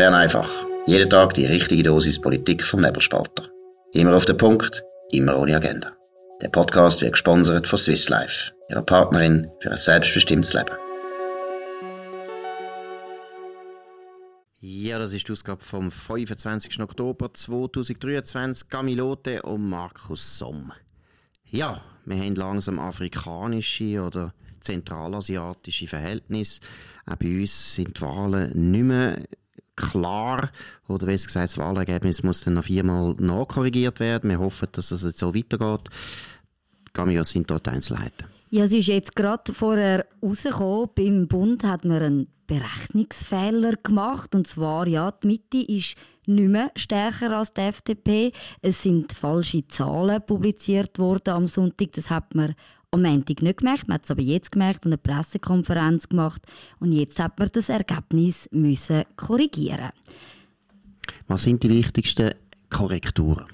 Bern einfach. Jeden Tag die richtige Dosis Politik vom Nebelspalter. Immer auf den Punkt, immer ohne Agenda. Der Podcast wird gesponsert von Swiss Life, ihrer Partnerin für ein selbstbestimmtes Leben. Ja, das ist die Ausgabe vom 25. Oktober 2023. Camilote und Markus Somm. Ja, wir haben langsam afrikanische oder zentralasiatische Verhältnisse. Auch bei uns sind die Wahlen nicht mehr klar. Oder besser gesagt, das Wahlergebnis muss dann noch viermal nachkorrigiert werden. Wir hoffen, dass es jetzt so weitergeht. Camilla, sind dort Einzelheiten? Ja, es ist jetzt gerade vorher rausgekommen. Beim Bund hat man einen Berechnungsfehler gemacht. Und zwar, ja, die Mitte ist nicht mehr stärker als die FDP. Es sind falsche Zahlen publiziert worden am Sonntag. Das hat man am Montag nicht gemerkt. Man hat es aber jetzt gemerkt und eine Pressekonferenz gemacht. Und jetzt hat man das Ergebnis müssen korrigieren. Was sind die wichtigsten Korrekturen?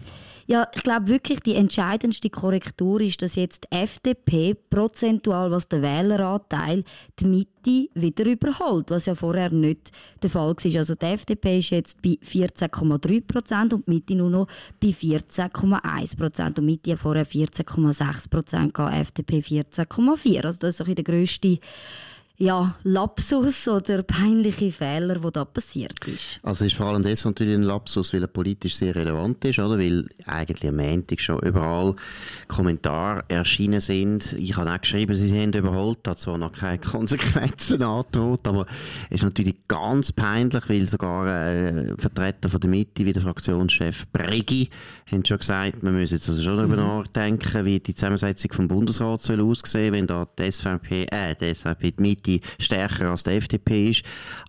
Ja, ich glaube wirklich, die entscheidendste Korrektur ist, dass jetzt die FDP prozentual, was der Wähleranteil, die Mitte wieder überholt, was ja vorher nicht der Fall war. Also die FDP ist jetzt bei 14,3 Prozent und die Mitte nur noch bei 14,1 Prozent. Und die Mitte hat vorher 14,6 Prozent, FDP 14,4. Also das ist auch der grösste ja, Lapsus oder peinliche Fehler, die da passiert ist. Also es ist vor allem das natürlich ein Lapsus, weil er politisch sehr relevant ist, oder? Weil eigentlich am Montag schon überall Kommentare erschienen sind. Ich habe auch geschrieben, sie haben überholt, hat zwar noch keine Konsequenzen angedroht, aber es ist natürlich ganz peinlich, weil sogar äh, Vertreter von der Mitte, wie der Fraktionschef Bregi, haben schon gesagt, wir müssen jetzt also schon darüber mhm. nachdenken, wie die Zusammensetzung vom Bundesrat soll aussehen, wenn da die SVP, äh, die SVP, die Mitte Mitte stärker als die FDP ist.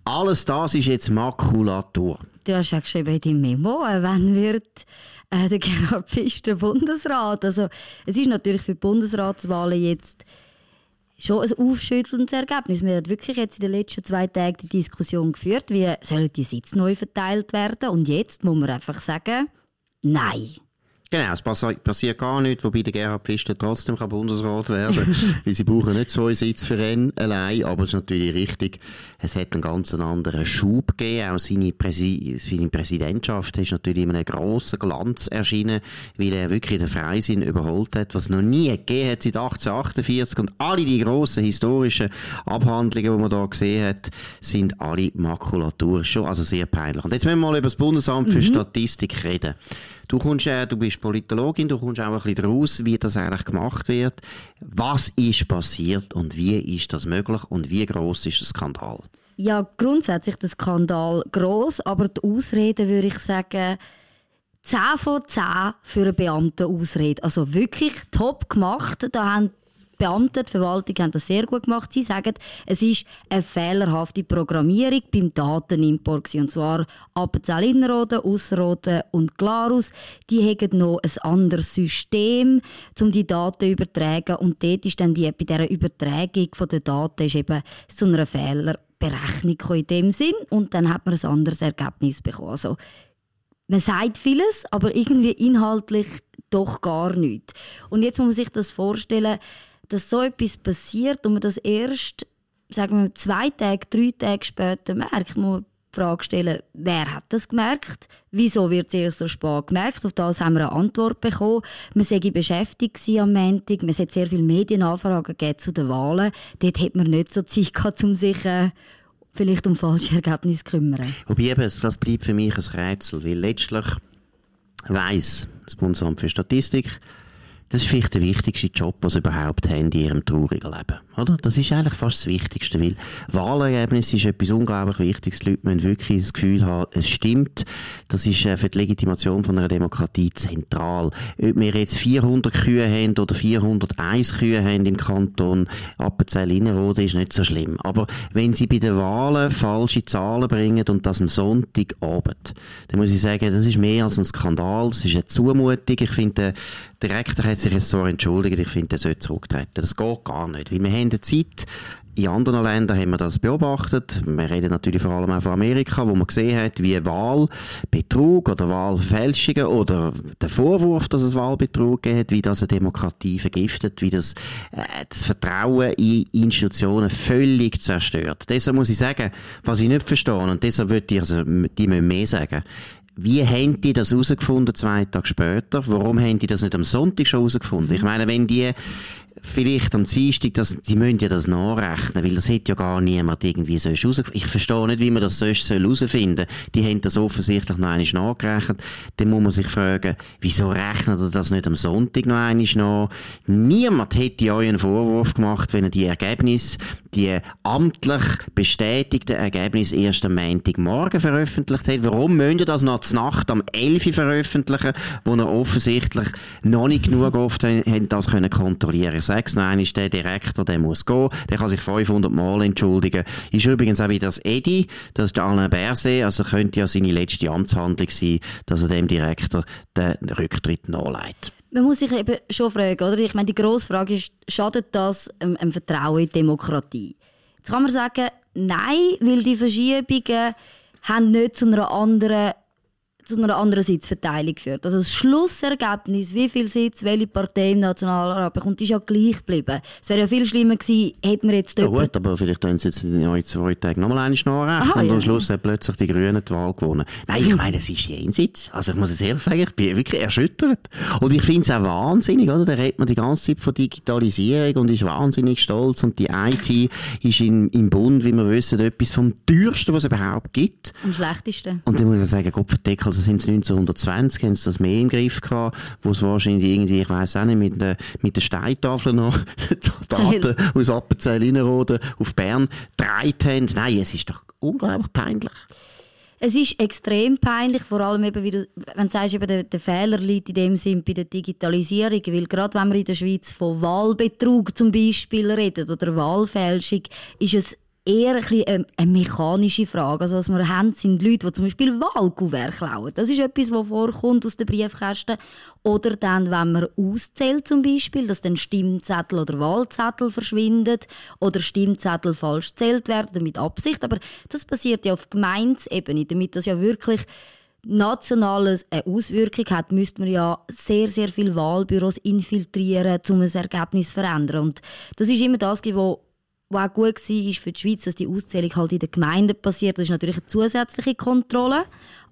Alles das ist jetzt Makulatur. Du hast ja geschrieben in deinem Memo, äh, wann wird äh, der Gerhard Pfister Bundesrat? Also es ist natürlich für die Bundesratswahlen jetzt schon ein aufschüttelndes Ergebnis. Wir haben wirklich jetzt in den letzten zwei Tagen die Diskussion geführt, wie sollen die Sitze neu verteilt werden und jetzt muss man einfach sagen, nein. Genau, es passiert gar nichts, wobei der Gerhard Pfister trotzdem kann Bundesrat werden kann, weil sie brauchen nicht zwei Sitze für ihn allein, aber es ist natürlich richtig, es hat einen ganz anderen Schub gegeben, auch seine, Präsi seine Präsidentschaft ist natürlich in einem grossen Glanz erschienen, weil er wirklich den Freisinn überholt hat, was noch nie gegeben hat seit 1848 und alle die grossen historischen Abhandlungen, die man da gesehen hat, sind alle Makulatur schon, also sehr peinlich. Und jetzt müssen wir mal über das Bundesamt für mhm. Statistik reden. Du, kommst, äh, du bist Politologin, du kommst auch ein bisschen daraus, wie das eigentlich gemacht wird. Was ist passiert und wie ist das möglich und wie groß ist der Skandal? Ja, grundsätzlich der Skandal groß, aber die Ausrede würde ich sagen 10 von 10 für eine Beamtenausrede. Also wirklich top gemacht. Da haben Beamten, die Verwaltung haben das sehr gut gemacht. Sie sagen, es ist eine fehlerhafte Programmierung beim Datenimport. Und zwar Appenzell Innerrhoden, Ausserrhoden und Glarus. Die haben noch ein anderes System, um die Daten zu übertragen. Und dort ist dann die, bei dieser Übertragung der Daten ist eben zu einer Fehlerberechnung in dem Sinn. Und dann hat man ein anderes Ergebnis bekommen. Also, man sagt vieles, aber irgendwie inhaltlich doch gar nichts. Und jetzt muss man sich das vorstellen, dass so etwas passiert und man das erst sagen wir, zwei Tage, drei Tage später merkt, muss man die Frage stellen, wer hat das gemerkt? Wieso wird es erst so spät gemerkt? Auf das haben wir eine Antwort bekommen. Man sei beschäftigt am Montag. Man hat sehr viele Medienanfragen zu den Wahlen. Dort hat man nicht so Zeit gehabt, um sich äh, vielleicht um falsche Ergebnisse zu kümmern. Wobei eben, das bleibt für mich ein Rätsel, weil letztlich weiss das Bundesamt für Statistik, das ist vielleicht der wichtigste Job, den sie überhaupt haben in ihrem traurigen Leben. Oder? Das ist eigentlich fast das Wichtigste, weil Wahlergebnis ist etwas unglaublich Wichtiges. Die Leute müssen wirklich das Gefühl haben, es stimmt. Das ist äh, für die Legitimation von einer Demokratie zentral. Ob wir jetzt 400 Kühe haben oder 401 Kühe haben im Kanton Appenzell-Innerrhoden, ist nicht so schlimm. Aber wenn sie bei den Wahlen falsche Zahlen bringen und das am Sonntagabend, dann muss ich sagen, das ist mehr als ein Skandal, das ist eine Zumutung. Ich finde, der Rektor hat sich so entschuldigt, ich finde, er sollte zurücktreten. Das geht gar nicht, weil wir haben die Zeit, In anderen Ländern haben wir das beobachtet. Wir reden natürlich vor allem auch von Amerika, wo man gesehen hat, wie Wahlbetrug oder Wahlfälschungen oder der Vorwurf, dass es Wahlbetrug gibt, wie das eine Demokratie vergiftet, wie das äh, das Vertrauen in Institutionen völlig zerstört. Deshalb muss ich sagen, was ich nicht verstehe, und deshalb würde ich, also, die mehr sagen, wie haben die das herausgefunden zwei Tage später? Warum haben die das nicht am Sonntag schon herausgefunden? Ich meine, wenn die vielleicht am Dienstag, das, die müssen ja das nachrechnen, weil das hätte ja gar niemand irgendwie so herausgefunden. Ich verstehe nicht, wie man das sonst herausfinden soll. Die haben das offensichtlich noch einmal nachgerechnet. Dann muss man sich fragen, wieso rechnet er das nicht am Sonntag noch einmal nach? Niemand hätte euch einen Vorwurf gemacht, wenn er die Ergebnisse, die amtlich bestätigten Ergebnisse erst am Montagmorgen veröffentlicht hat. Warum müsst ihr das noch zur Nacht am 11 Uhr veröffentlichen, wo er offensichtlich noch nicht genug oft haben, das können kontrollieren sage noch einmal, der Direktor, der muss gehen, der kann sich 500 Mal entschuldigen. Ist übrigens auch wieder das Edi, das ist der Alain Berset, also könnte ja seine letzte Amtshandlung sein, dass er dem Direktor den Rücktritt nachleitet. Man muss sich eben schon fragen, oder? Ich meine, die grosse Frage ist, schadet das einem, einem Vertrauen in die Demokratie? Jetzt kann man sagen, nein, weil die Verschiebungen haben nicht zu einer anderen zu einer anderen Sitzverteilung geführt. Also das Schlussergebnis, wie viele Sitze welche Partei im Nationalrat bekommt, ist ja gleich geblieben. Es wäre ja viel schlimmer gewesen, hätten wir jetzt... Ja gut, aber vielleicht können sie jetzt in den zwei Tagen nochmal einen nachrechnen Aha, und ja. am Schluss hat plötzlich die Grünen die Wahl gewonnen. Nein, ich meine, es ist jenseits. Also ich muss es ehrlich sagen, ich bin wirklich erschüttert. Und ich finde es auch wahnsinnig, oder? Da redet man die ganze Zeit von Digitalisierung und ist wahnsinnig stolz und die IT ist in, im Bund, wie wir wissen, etwas vom teuersten, was es überhaupt gibt. Am schlechtesten. Und dann muss man sagen, Gott verdeckel, also sind es 1920, haben sie das mehr im Griff gehabt, wo es wahrscheinlich irgendwie, ich weiß auch nicht, mit der, mit der Steintafel noch Daten aus Appenzell Innerrhoden auf Bern gedreht haben. Nein, es ist doch unglaublich peinlich. Es ist extrem peinlich, vor allem eben, wie du, wenn du sagst, eben der, der Fehler liegt in dem Sinn bei der Digitalisierung, weil gerade wenn wir in der Schweiz von Wahlbetrug zum Beispiel reden oder Wahlfälschung, ist es eher ein bisschen eine, mechanische Frage. Also was wir haben, sind Leute, die zum Beispiel Wahlkuvert klauen. Das ist etwas, was vorkommt aus den Briefkästen. Oder dann, wenn man auszählt zum Beispiel, dass dann Stimmzettel oder Wahlzettel verschwinden oder Stimmzettel falsch gezählt werden mit Absicht. Aber das passiert ja auf Gemeinsebene, damit das ja wirklich nationales eine Auswirkung hat, müsste man ja sehr, sehr viele Wahlbüros infiltrieren, um ein Ergebnis zu verändern. Und das ist immer das, was was auch gut war für die Schweiz, dass die Auszählung halt in den Gemeinden passiert. Das ist natürlich eine zusätzliche Kontrolle.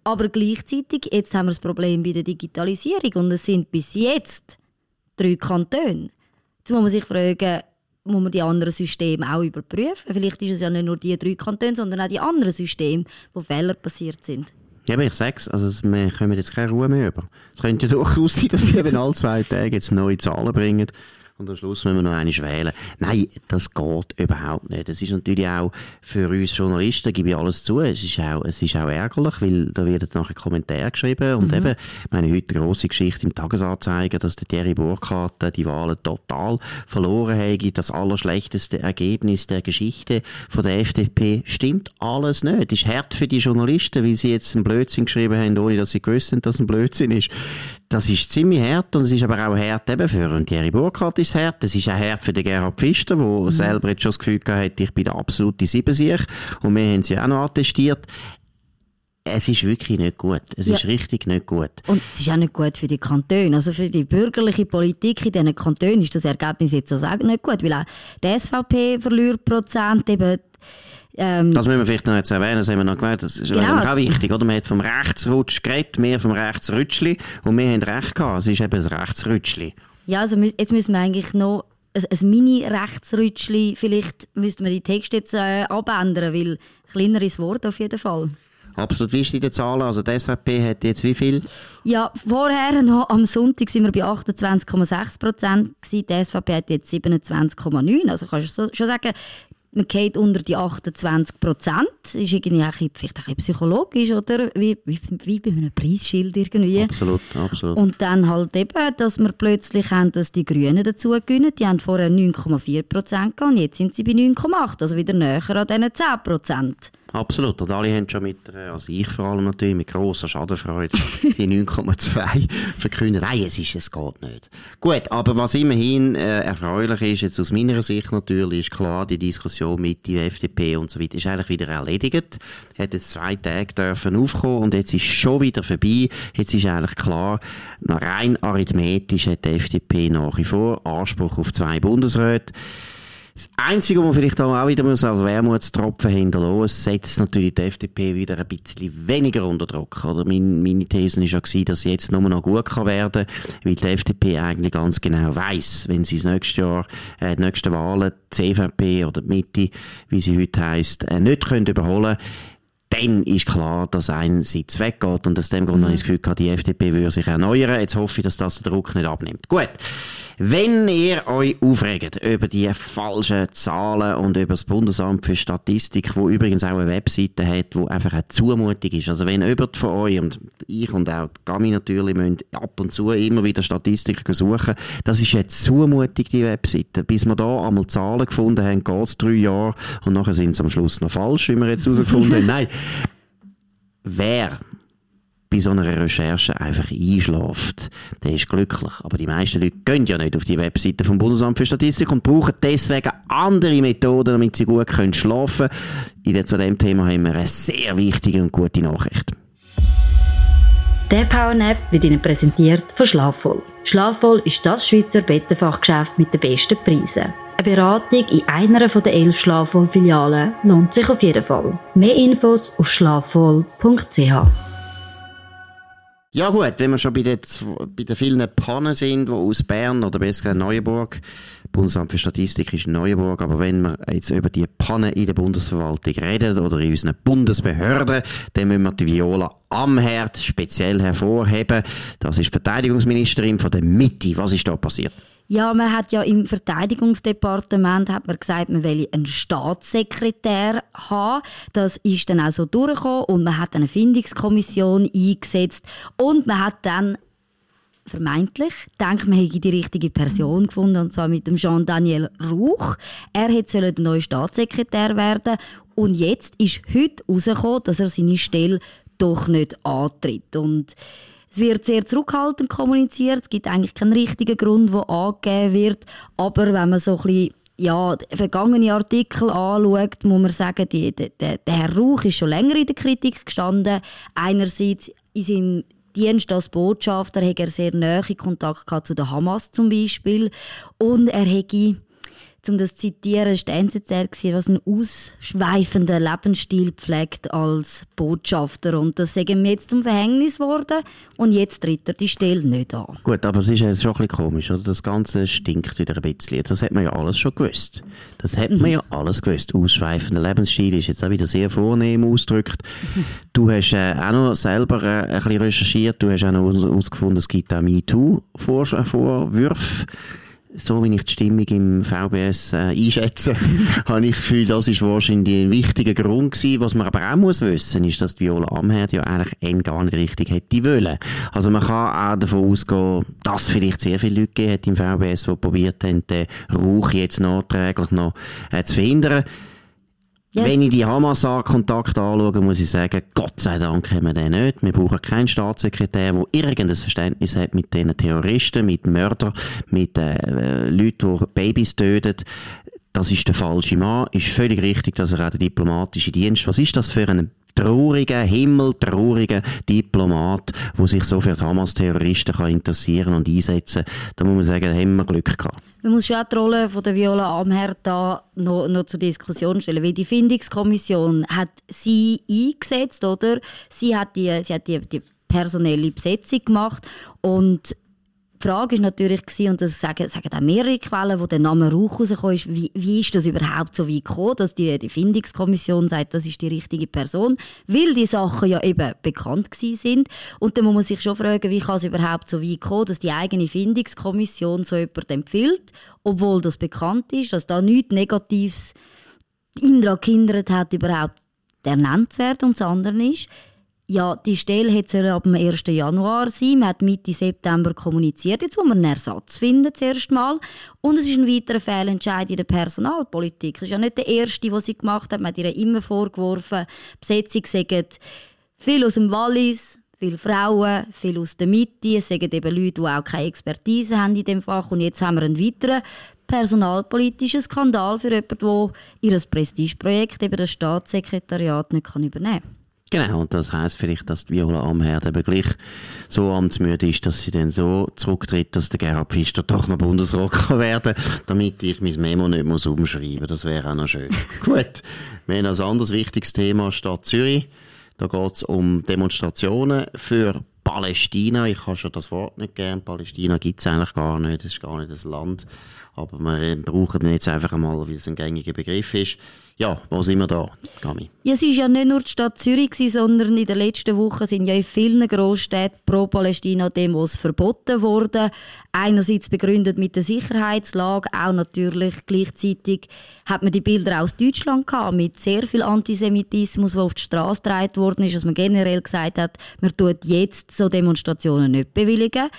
Aber gleichzeitig, jetzt haben wir das Problem bei der Digitalisierung und es sind bis jetzt drei Kantone. Jetzt muss man sich fragen, muss man die anderen Systeme auch überprüfen? Vielleicht ist es ja nicht nur die drei Kantone, sondern auch die anderen Systeme, wo Fehler passiert sind. Ja, ich sage es, also wir kommen jetzt keine Ruhe mehr über. Es könnte durchaus sein, dass sie eben alle zwei Tage jetzt neue Zahlen bringen und am Schluss müssen wir noch eine wählen. Nein, das geht überhaupt nicht. Das ist natürlich auch für uns Journalisten, gebe ich alles zu, es ist auch, es ist auch ärgerlich, weil da werden nachher Kommentare geschrieben und mhm. eben, meine heute grosse Geschichte im Tagesanzeiger, dass der Thierry Burkhardt die Wahlen total verloren hat, das allerschlechteste Ergebnis der Geschichte von der FDP, stimmt alles nicht. Das ist hart für die Journalisten, weil sie jetzt einen Blödsinn geschrieben haben, ohne dass sie gewusst haben, dass es ein Blödsinn ist. Das ist ziemlich hart und es ist aber auch hart eben für Thierry Burkhardt ist hart. Es ist auch hart für den Gerhard Pfister, der mhm. selber jetzt schon das Gefühl hat, ich bin der absolute Siebensieg. Und wir haben sie auch noch attestiert. Es ist wirklich nicht gut. Es ja. ist richtig nicht gut. Und es ist auch nicht gut für die Kantone. Also für die bürgerliche Politik in diesen Kantonen ist das Ergebnis jetzt also auch nicht gut, weil auch die SVP verliert Prozent, eben ähm, das müssen wir vielleicht noch jetzt erwähnen, das haben wir noch gemerkt, das ist genau, auch wichtig, oder? Man hat vom Rechtsrutsch geredet, mehr vom Rechtsrutschli und wir haben recht gehabt, es ist eben das Rechtsrutschli. Ja, also jetzt müssen wir eigentlich noch ein, ein Mini-Rechtsrutschli, vielleicht müssten wir die Texte jetzt äh, abändern, weil kleineres Wort auf jeden Fall. Absolut. Ist die Zahlen? Also die SVP hat jetzt wie viel? Ja, vorher noch am Sonntag sind wir bei 28,6 Prozent Die SVP hat jetzt 27,9. Also kannst du schon sagen, man geht unter die 28 Prozent. Ist irgendwie ein bisschen, vielleicht ein bisschen psychologisch, oder? Wie, wie, wie bei einem Preisschild irgendwie. Absolut, absolut. Und dann halt eben, dass wir plötzlich haben, dass die Grünen dazu gewinnen. Die haben vorher 9,4 Prozent und jetzt sind sie bei 9,8, also wieder näher an diesen 10 Prozent. Absolut. Und alle haben schon mit, also ich vor allem natürlich, mit grosser Schadenfreude die 9,2 verkündet. Nein, es ist, es geht nicht. Gut, aber was immerhin äh, erfreulich ist, jetzt aus meiner Sicht natürlich, ist klar die Diskussion Mit der FDP und so weiter, ist eigentlich wieder erledigt. Hat jetzt zwei Tage dürfen aufkommen und jetzt ist schon wieder vorbei. Jetzt ist eigentlich klar, rein arithmetisch hat die FDP nach wie vor Anspruch auf zwei Bundesräte. Das Einzige, was man vielleicht auch wieder muss als Wermutstropfen hinterlassen setzt natürlich die FDP wieder ein bisschen weniger unter Druck. Oder? Meine, meine These war ja, dass sie jetzt nur noch gut kann werden kann, weil die FDP eigentlich ganz genau weiß, wenn sie das nächste Jahr, äh, die nächsten Wahlen, die CVP oder die Mitte, wie sie heute heisst, äh, nicht können überholen dann ist klar, dass ein Sitz weggeht. Und aus dem Grund mhm. habe ich das Gefühl, die FDP würde sich erneuern. Jetzt hoffe ich, dass das der Druck nicht abnimmt. Gut. Wenn ihr euch aufregt über die falschen Zahlen und über das Bundesamt für Statistik, wo übrigens auch eine Webseite hat, wo einfach eine Zumutung ist. Also wenn jemand von euch und ich und auch Gami natürlich müssen ab und zu immer wieder Statistiken suchen, das ist eine Zumutung, die Webseite. Bis wir da einmal Zahlen gefunden haben, geht es drei Jahre und nachher sind sie am Schluss noch falsch, wie wir jetzt herausgefunden haben. Nein. Wer bei so einer Recherche einfach einschläft, der ist glücklich. Aber die meisten Leute gehen ja nicht auf die Webseite vom Bundesamt für Statistik und brauchen deswegen andere Methoden, damit sie gut können schlafen können. Zu diesem Thema haben wir eine sehr wichtige und gute Nachricht. Der Powernap wird Ihnen präsentiert von Schlafvoll. Schlafvoll ist das Schweizer Bettenfachgeschäft mit den besten Preisen. Eine Beratung in einer der elf Schlafvoll-Filialen lohnt sich auf jeden Fall. Mehr Infos auf schlafvoll.ch. Ja gut, wenn wir schon bei den, bei den vielen Pannen sind, die aus Bern oder besser Neuenburg, Bundesamt für Statistik ist Neuenburg, aber wenn wir jetzt über die Pannen in der Bundesverwaltung reden oder in unseren Bundesbehörden, dann müssen wir die Viola Amherd speziell hervorheben. Das ist Verteidigungsministerin von der Mitte. Was ist da passiert? Ja, man hat ja im Verteidigungsdepartement hat man gesagt, man will einen Staatssekretär haben. Das ist dann auch so durchgekommen und man hat eine Findungskommission eingesetzt und man hat dann vermeintlich denkt man hätte die richtige Person gefunden und zwar mit dem Jean-Daniel Rauch. Er hätte der neue Staatssekretär werden und jetzt ist heute herausgekommen, dass er seine Stelle doch nicht antritt und es wird sehr zurückhaltend kommuniziert. Es gibt eigentlich keinen richtigen Grund, der angegeben wird. Aber wenn man so ein bisschen ja, vergangene Artikel anschaut, muss man sagen, die, die, der Herr Rauch ist schon länger in der Kritik gestanden. Einerseits in seinem Dienst als Botschafter hat er sehr nahe Kontakt zu der Hamas zum Beispiel und er hätte um das zu zitieren, war der NZR, was einen ausschweifenden Lebensstil pflegt als Botschafter. Und das sagen wir jetzt zum Verhängnis geworden und jetzt tritt er die Stelle nicht an. Gut, aber es ist schon ein bisschen komisch, oder? Das Ganze stinkt wieder ein bisschen. Das hat man ja alles schon gewusst. Das hat man ja alles gewusst. Ausschweifender Lebensstil ist jetzt auch wieder sehr vornehm ausgedrückt. Du hast äh, auch noch selber äh, ein bisschen recherchiert. Du hast auch noch herausgefunden, es gibt auch MeToo-Vorwürfe so wie ich die Stimmung im VBS äh, einschätze, habe ich das Gefühl, das ist wahrscheinlich ein wichtiger Grund gewesen. Was man aber auch muss wissen, ist, dass die Viola Amherd ja eigentlich gar nicht richtig hätte wollen. Also man kann auch davon ausgehen, dass vielleicht sehr viele Leute gegeben hat im VBS, die probiert haben, den Rauch jetzt nachträglich noch äh, zu verhindern. Yes. Wenn ich die Hamas-Kontakte anschaue, muss ich sagen, Gott sei Dank haben wir den nicht. Wir brauchen keinen Staatssekretär, der irgendein Verständnis hat mit diesen Terroristen, mit Mördern, mit äh, Leuten, die Babys töten. Das ist der falsche Mann. Ist völlig richtig, dass er auch der diplomatische Dienst. Was ist das für ein trauriger, himmeltrauriger Diplomat, der sich so für die Hamas-Terroristen interessieren und einsetzen kann? Da muss man sagen, da haben wir Glück gehabt. Man muss schon auch die Rolle von der Viola Amherd da noch, noch zur Diskussion stellen, weil die Findungskommission hat sie eingesetzt, oder? Sie hat die, sie hat die, die personelle Besetzung gemacht und die Frage ist natürlich und das sagen, sagen auch mehrere Quellen, wo der Name Rauch rausgekommen ist, wie, wie ist das überhaupt so weit gekommen, dass die, die Findungskommission sagt, das ist die richtige Person, weil die Sachen ja eben bekannt gewesen sind. Und dann muss man sich schon fragen, wie kann es überhaupt so weit kommen, dass die eigene Findungskommission so jemand empfiehlt, obwohl das bekannt ist, dass da nichts Negatives daran gehindert hat, überhaupt ernannt zu werden. Und das andere ist, ja, die Stelle hätte ab dem 1. Januar sein. Man hat Mitte September kommuniziert. Jetzt muss man einen Ersatz finden, zuerst mal. Und es ist ein weiterer Fehlentscheid in der Personalpolitik. Es ist ja nicht der erste, den sie gemacht hat. Man hat ihr immer vorgeworfen, Besetzung sagt viel aus dem Wallis, viele Frauen, viel aus der Mitte. Es sagen eben Leute, die auch keine Expertise haben in dem Fach. Und jetzt haben wir einen weiteren personalpolitischer Skandal für jemanden, der ihr Prestigeprojekt, eben das Staatssekretariat, nicht übernehmen kann. Genau, und das heisst vielleicht, dass die Viola Amherd eben gleich so amtsmüde ist, dass sie dann so zurücktritt, dass der Gerhard Pfister doch noch Bundesrat kann werden damit ich mein Memo nicht muss umschreiben muss. Das wäre auch noch schön. Gut, wir haben ein anderes wichtiges Thema, Stadt Zürich. Da geht es um Demonstrationen für Palästina. Ich habe schon das Wort nicht gern. Palästina gibt es eigentlich gar nicht. Das ist gar nicht das Land. Aber wir brauchen ihn jetzt einfach einmal, weil es ein gängiger Begriff ist. Ja, wo sind wir da, Gami? Ja, es war ja nicht nur die Stadt Zürich, sondern in den letzten Wochen sind ja in vielen Großstädten Pro-Palästina-Demos verboten worden. Einerseits begründet mit der Sicherheitslage, auch natürlich gleichzeitig hat man die Bilder aus Deutschland gehabt, mit sehr viel Antisemitismus, der auf die Straße getragen worden ist, dass man generell gesagt hat, man tut jetzt so Demonstrationen nicht bewilligen.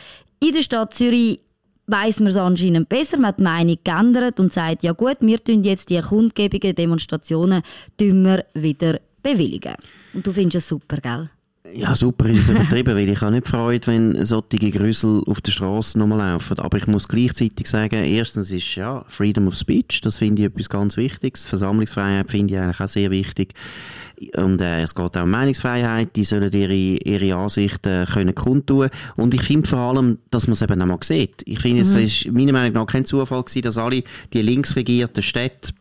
In der Stadt Zürich weiß man es anscheinend besser. Man hat die Meinung geändert und sagt, ja gut, wir tun jetzt die Kundgebungen, Demonstrationen wir wieder bewilligen. Und du findest es super, gell? Ja, super ist es übertrieben, weil ich habe nicht Freude, wenn solche Grüssel auf der Straße nochmal laufen. Aber ich muss gleichzeitig sagen, erstens ist ja Freedom of Speech, das finde ich etwas ganz Wichtiges. Versammlungsfreiheit finde ich eigentlich auch sehr wichtig. Und äh, es geht auch um Meinungsfreiheit, die sollen ihre, ihre Ansichten können kundtun. Und ich finde vor allem, dass man es eben einmal sieht. Ich finde, mhm. es ist meiner Meinung nach kein Zufall gewesen, dass alle die linksregierten Städte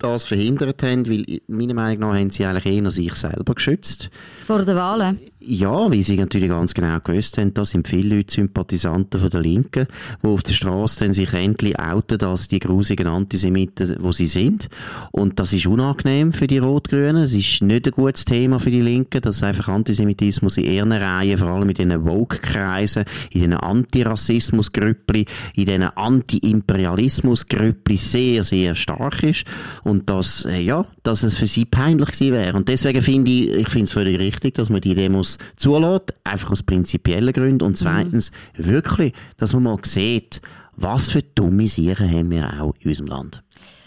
das verhindert haben, weil meiner Meinung nach haben sie eigentlich eher sich selber geschützt. Vor den Wahlen? Ja, weil sie natürlich ganz genau gewusst haben, da sind viele Leute Sympathisanten von der Linken, die auf der Straße dann sich endlich outen als die grusigen Antisemiten, wo sie sind. Und das ist unangenehm für die Rot-Grünen. Es ist nicht ein gutes Thema für die Linken, dass einfach Antisemitismus in ihren Reihen, vor allem in diesen Vogue-Kreisen, in diesen Antirassismus-Grüppli, in diesen Anti-Imperialismus-Grüppli sehr, sehr stark ist. Und dass, äh, ja, dass es für sie peinlich gewesen wäre. Und deswegen finde ich, ich finde es völlig richtig, dass man die Demos zulässt, einfach aus prinzipiellen Gründen. Und zweitens, mhm. wirklich, dass man mal sieht, was für dumme Sachen haben wir auch in unserem Land.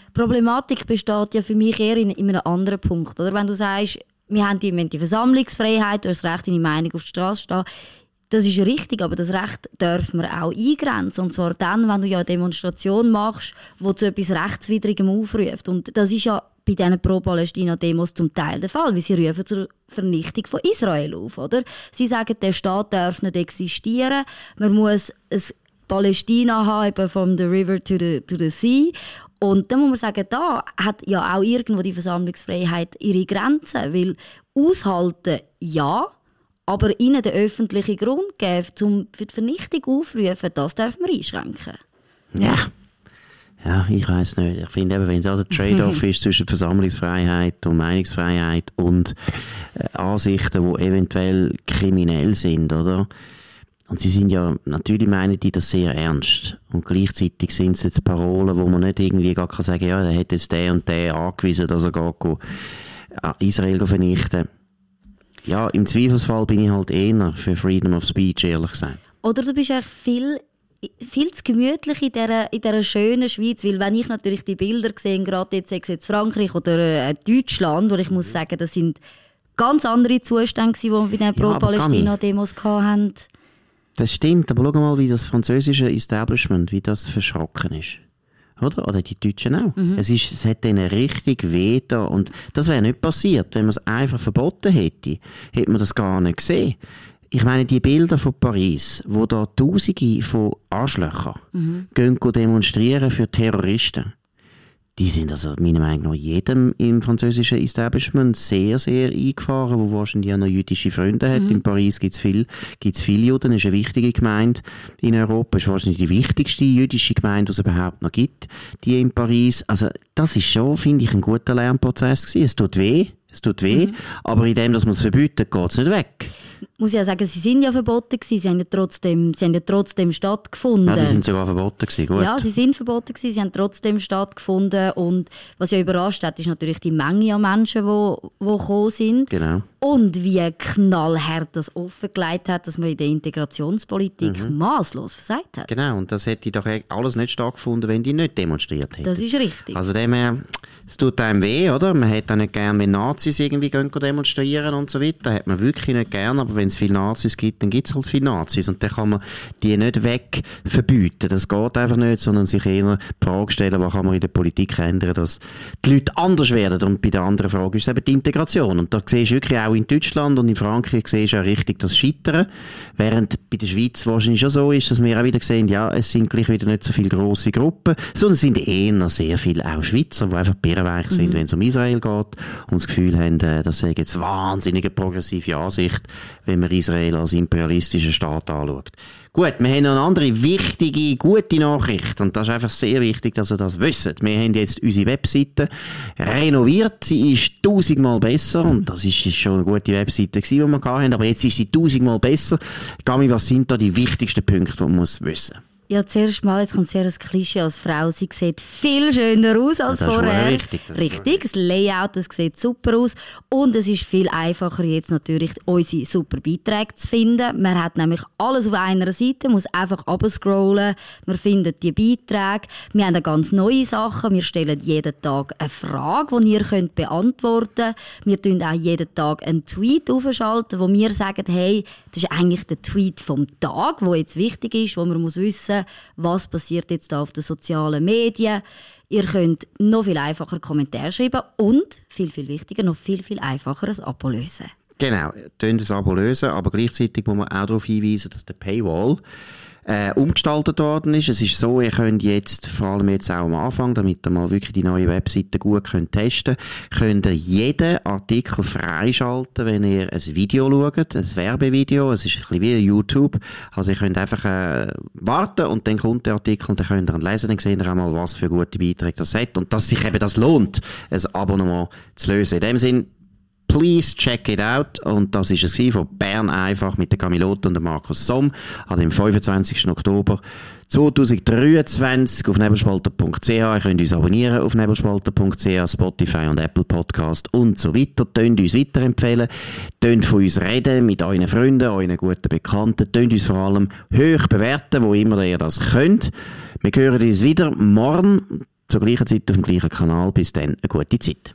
Die Problematik besteht ja für mich eher in, in einem anderen Punkt. Oder? Wenn du sagst, wir haben die, wir haben die Versammlungsfreiheit, du hast das Recht, deine Meinung auf die Straße zu stehen. Das ist richtig, aber das Recht dürfen wir auch eingrenzen. Und zwar dann, wenn du ja eine Demonstration machst, wo zu etwas Rechtswidrigem aufruft. Und das ist ja bei diesen Pro-Palästina-Demos zum Teil der Fall, weil sie rufen zur Vernichtung von Israel auf. Oder? Sie sagen, der Staat darf nicht existieren, man muss ein Palästina haben, from the river to the, to the sea. Und dann muss man sagen, da hat ja auch irgendwo die Versammlungsfreiheit ihre Grenzen, weil aushalten, ja, aber ihnen den öffentlichen Grund geben, um für die Vernichtung aufrufen, das darf man einschränken. Ja. Ja, ich weiß nicht. Ich finde eben, wenn da der Trade-off ist zwischen Versammlungsfreiheit und Meinungsfreiheit und äh, Ansichten, die eventuell kriminell sind, oder? Und sie sind ja, natürlich meinen die das sehr ernst. Und gleichzeitig sind es jetzt Parolen, wo man nicht irgendwie gar kann sagen, ja, der hat jetzt der und der angewiesen, dass er geht, äh, Israel vernichten. Ja, im Zweifelsfall bin ich halt eher für Freedom of Speech, ehrlich gesagt. Oder du bist eigentlich viel viel zu gemütlich in dieser, in dieser schönen Schweiz, weil wenn ich natürlich die Bilder sehe, gerade jetzt, jetzt Frankreich oder äh, Deutschland, wo ich muss sagen, das sind ganz andere Zustände, die wir bei den Pro-Palästina-Demos hatten. Das stimmt, aber schau mal, wie das französische Establishment, wie das verschrocken ist. Oder? Oder die Deutschen auch. Mhm. Es, ist, es hat denen richtig weh da. Und das wäre nicht passiert, wenn man es einfach verboten hätte. Hätte man das gar nicht gesehen ich meine, die Bilder von Paris, wo da Tausende von Arschlöchern mhm. gehen demonstrieren für Terroristen, die sind also meiner Meinung nach jedem im französischen Establishment sehr, sehr eingefahren, wo wahrscheinlich auch noch jüdische Freunde hat. Mhm. In Paris gibt es viel, gibt's viele Juden, ist eine wichtige Gemeinde in Europa, ist wahrscheinlich die wichtigste jüdische Gemeinde, die es überhaupt noch gibt, die in Paris. Also das ist schon, finde ich, ein guter Lernprozess gewesen. Es tut weh, es tut weh, mhm. aber in dem, dass man es verbietet, geht es nicht weg muss ja sagen, sie sind ja verboten gewesen, sie haben ja trotzdem, sie haben ja trotzdem stattgefunden. Ja, die sind sogar verboten gewesen, gut. Ja, sie sind verboten gewesen, sie haben trotzdem stattgefunden und was ja überrascht hat, ist natürlich die Menge an Menschen, die, die gekommen sind. Genau. und wie knallhart das offengelegt hat, dass man in der Integrationspolitik mhm. maßlos versagt hat. Genau, und das hätte doch alles nicht stattgefunden, wenn die nicht demonstriert hätten. Das ist richtig. Also dem her, es tut einem weh, oder? Man hätte auch nicht gerne, wenn Nazis irgendwie gehen demonstrieren und so weiter. Hat man wirklich nicht gerne, aber wenn es viele Nazis gibt, dann gibt es halt viele Nazis und dann kann man die nicht weg verbieten. Das geht einfach nicht, sondern sich eher die Frage stellen, was kann man in der Politik ändern, dass die Leute anders werden. Und bei der anderen Frage ist eben die Integration. Und da siehst du wirklich auch in Deutschland und in Frankreich siehst du auch richtig das Scheitern. Während bei der Schweiz wahrscheinlich schon so ist, dass wir auch wieder sehen, ja, es sind gleich wieder nicht so viele grosse Gruppen, sondern es sind eher sehr viele auch Schweizer, die einfach bärenweich sind, mhm. wenn es um Israel geht und das Gefühl haben, äh, das sei jetzt wahnsinnige progressive Ansicht, wenn man Israel als imperialistischen Staat anschaut. Gut, wir haben noch eine andere wichtige, gute Nachricht und das ist einfach sehr wichtig, dass ihr das wisst. Wir haben jetzt unsere Webseite renoviert, sie ist tausendmal besser und das ist schon eine gute Webseite gewesen, die wir hatten, aber jetzt ist sie tausendmal besser. Gami, was sind da die wichtigsten Punkte, die man muss wissen muss? Ja, zuerst mal, jetzt kommt sehr ein Klischee als Frau. Sie sieht viel schöner aus als das vorher. Richtig, das richtig. Das Layout, das sieht super aus. Und es ist viel einfacher, jetzt natürlich unsere super Beiträge zu finden. Man hat nämlich alles auf einer Seite, muss einfach abscrollen. Man findet die Beiträge. Wir haben ganz neue Sachen. Wir stellen jeden Tag eine Frage, die ihr könnt beantworten könnt. Wir tun auch jeden Tag einen Tweet aufschalten, wo wir sagen, hey, das ist eigentlich der Tweet vom Tag, der jetzt wichtig ist, wo man muss wissen was passiert jetzt da auf den sozialen Medien. Ihr könnt noch viel einfacher Kommentare schreiben und, viel, viel wichtiger, noch viel, viel einfacher ein Abo lösen. Genau, könnt ein Abo lösen, aber gleichzeitig muss man auch darauf hinweisen, dass der Paywall äh, umgestaltet worden ist. Es ist so, ihr könnt jetzt, vor allem jetzt auch am Anfang, damit ihr mal wirklich die neue Webseite gut könnt testen könnt, ihr jeden Artikel freischalten, wenn ihr ein Video schaut, ein Werbevideo. Es ist ein bisschen wie YouTube. Also ihr könnt einfach äh, warten und dann kommt der Artikel und dann könnt ihr ihn lesen, dann seht ihr auch mal, was für gute Beiträge das hat und dass sich eben das lohnt, ein Abonnement zu lösen. In dem Sinn, Please check it out. Und das ist es von Bern einfach mit der Camilota und Markus Somm dem 25. Oktober 2023 auf nebelspalter.ch. Ihr könnt uns abonnieren auf nebelspalter.ch, Spotify und Apple Podcast und so weiter. Tönt uns weiterempfehlen. Tönt von uns reden mit euren Freunden, euren guten Bekannten. Tönt uns vor allem hoch bewerten, wo immer ihr das könnt. Wir hören uns wieder morgen zur gleichen Zeit auf dem gleichen Kanal. Bis dann, eine gute Zeit.